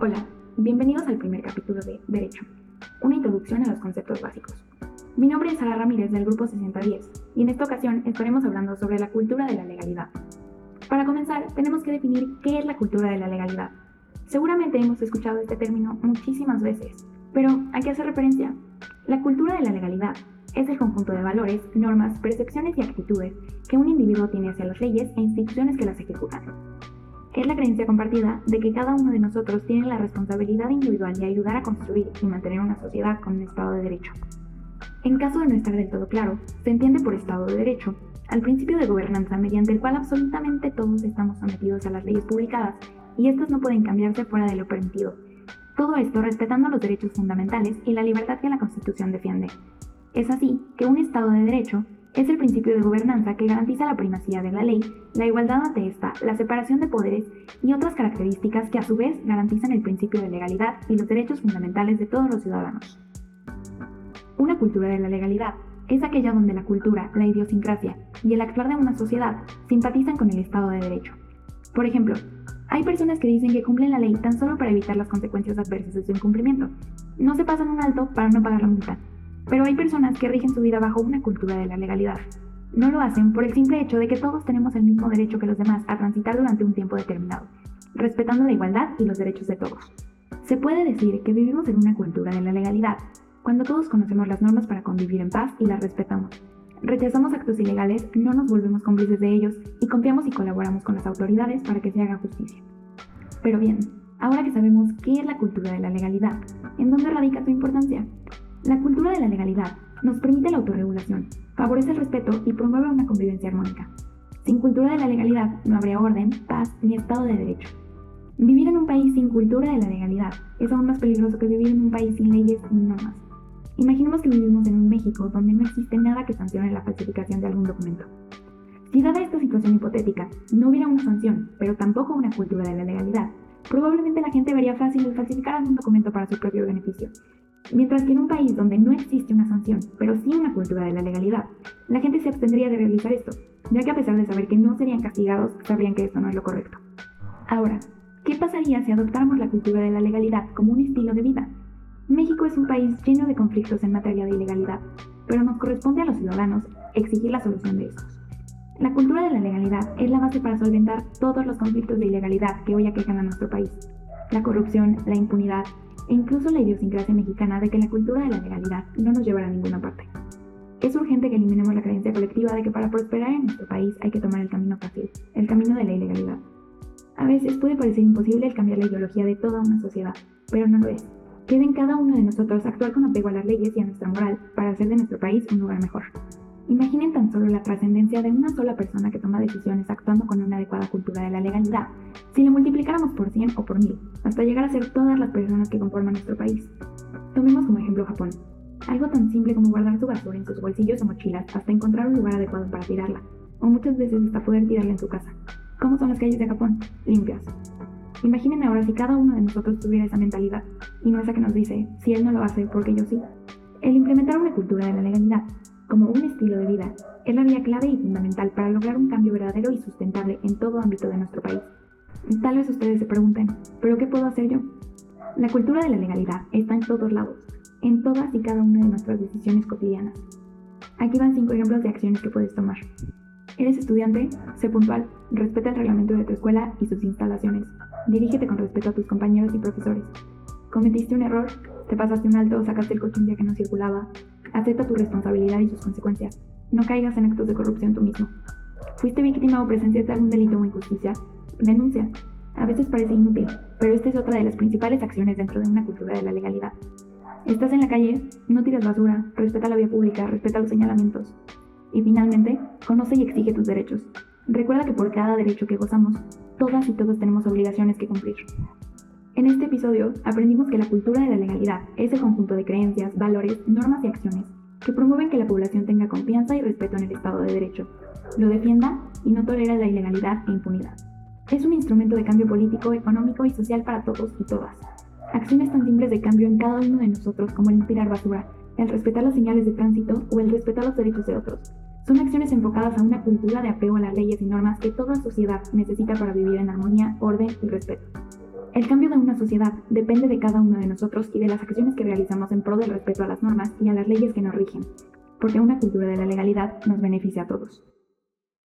Hola, bienvenidos al primer capítulo de Derecho, una introducción a los conceptos básicos. Mi nombre es Sara Ramírez del Grupo 6010 y en esta ocasión estaremos hablando sobre la cultura de la legalidad. Para comenzar, tenemos que definir qué es la cultura de la legalidad. Seguramente hemos escuchado este término muchísimas veces, pero ¿a qué hace referencia? La cultura de la legalidad es el conjunto de valores, normas, percepciones y actitudes que un individuo tiene hacia las leyes e instituciones que las ejecutan. Es la creencia compartida de que cada uno de nosotros tiene la responsabilidad individual de ayudar a construir y mantener una sociedad con un Estado de Derecho. En caso de no estar del todo claro, se entiende por Estado de Derecho al principio de gobernanza mediante el cual absolutamente todos estamos sometidos a las leyes publicadas y estas no pueden cambiarse fuera de lo permitido. Todo esto respetando los derechos fundamentales y la libertad que la Constitución defiende. Es así que un Estado de Derecho es el principio de gobernanza que garantiza la primacía de la ley, la igualdad ante esta, la separación de poderes y otras características que a su vez garantizan el principio de legalidad y los derechos fundamentales de todos los ciudadanos. Una cultura de la legalidad es aquella donde la cultura, la idiosincrasia y el actuar de una sociedad simpatizan con el Estado de Derecho. Por ejemplo, hay personas que dicen que cumplen la ley tan solo para evitar las consecuencias adversas de su incumplimiento. No se pasan un alto para no pagar la multa, pero hay personas que rigen su vida bajo una cultura de la legalidad. No lo hacen por el simple hecho de que todos tenemos el mismo derecho que los demás a transitar durante un tiempo determinado, respetando la igualdad y los derechos de todos. Se puede decir que vivimos en una cultura de la legalidad, cuando todos conocemos las normas para convivir en paz y las respetamos. Rechazamos actos ilegales, no nos volvemos cómplices de ellos y confiamos y colaboramos con las autoridades para que se haga justicia. Pero bien, ahora que sabemos qué es la cultura de la legalidad, ¿en dónde radica su importancia? La cultura de la legalidad nos permite la autorregulación, favorece el respeto y promueve una convivencia armónica. Sin cultura de la legalidad no habría orden, paz ni Estado de Derecho. Vivir en un país sin cultura de la legalidad es aún más peligroso que vivir en un país sin leyes ni normas. Imaginemos que vivimos en un México donde no existe nada que sancione la falsificación de algún documento. Si dada esta situación hipotética no hubiera una sanción, pero tampoco una cultura de la legalidad, probablemente la gente vería fácil el falsificar algún documento para su propio beneficio, Mientras que en un país donde no existe una sanción, pero sí una cultura de la legalidad, la gente se abstendría de realizar esto, ya que a pesar de saber que no serían castigados, sabrían que esto no es lo correcto. Ahora, ¿qué pasaría si adoptáramos la cultura de la legalidad como un estilo de vida? México es un país lleno de conflictos en materia de ilegalidad, pero nos corresponde a los ciudadanos exigir la solución de estos. La cultura de la legalidad es la base para solventar todos los conflictos de ilegalidad que hoy aquejan a nuestro país. La corrupción, la impunidad, e incluso la idiosincrasia mexicana de que la cultura de la legalidad no nos llevará a ninguna parte. Es urgente que eliminemos la creencia colectiva de que para prosperar en nuestro país hay que tomar el camino fácil, el camino de la ilegalidad. A veces puede parecer imposible el cambiar la ideología de toda una sociedad, pero no lo es. Queda en cada uno de nosotros actuar con apego a las leyes y a nuestra moral para hacer de nuestro país un lugar mejor. Imaginen tan solo la trascendencia de una sola persona que toma decisiones actuando con una adecuada cultura de la legalidad, si la multiplicáramos por 100 o por 1000, hasta llegar a ser todas las personas que conforman nuestro país. Tomemos como ejemplo Japón. Algo tan simple como guardar su basura en sus bolsillos o mochilas hasta encontrar un lugar adecuado para tirarla, o muchas veces hasta poder tirarla en su casa. ¿Cómo son las calles de Japón? Limpias. Imaginen ahora si cada uno de nosotros tuviera esa mentalidad, y no esa que nos dice, si él no lo hace, porque yo sí. El implementar una cultura de la legalidad como un estilo de vida es la vía clave y fundamental para lograr un cambio verdadero y sustentable en todo ámbito de nuestro país. Tal vez ustedes se pregunten, ¿pero qué puedo hacer yo? La cultura de la legalidad está en todos lados, en todas y cada una de nuestras decisiones cotidianas. Aquí van cinco ejemplos de acciones que puedes tomar. Eres estudiante, sé puntual, respeta el reglamento de tu escuela y sus instalaciones, dirígete con respeto a tus compañeros y profesores. Cometiste un error, te pasaste un alto sacaste el coche un día que no circulaba, Acepta tu responsabilidad y sus consecuencias. No caigas en actos de corrupción tú mismo. ¿Fuiste víctima o presenciaste algún delito o injusticia? Denuncia. A veces parece inútil, pero esta es otra de las principales acciones dentro de una cultura de la legalidad. Estás en la calle, no tires basura, respeta la vía pública, respeta los señalamientos. Y finalmente, conoce y exige tus derechos. Recuerda que por cada derecho que gozamos, todas y todos tenemos obligaciones que cumplir. En este episodio aprendimos que la cultura de la legalidad es el conjunto de creencias, valores, normas y acciones que promueven que la población tenga confianza y respeto en el Estado de Derecho, lo defienda y no tolera la ilegalidad e impunidad. Es un instrumento de cambio político, económico y social para todos y todas. Acciones tan simples de cambio en cada uno de nosotros como el no tirar basura, el respetar las señales de tránsito o el respetar los derechos de otros. Son acciones enfocadas a una cultura de apego a las leyes y normas que toda sociedad necesita para vivir en armonía, orden y respeto. El cambio de una sociedad depende de cada uno de nosotros y de las acciones que realizamos en pro del respeto a las normas y a las leyes que nos rigen, porque una cultura de la legalidad nos beneficia a todos.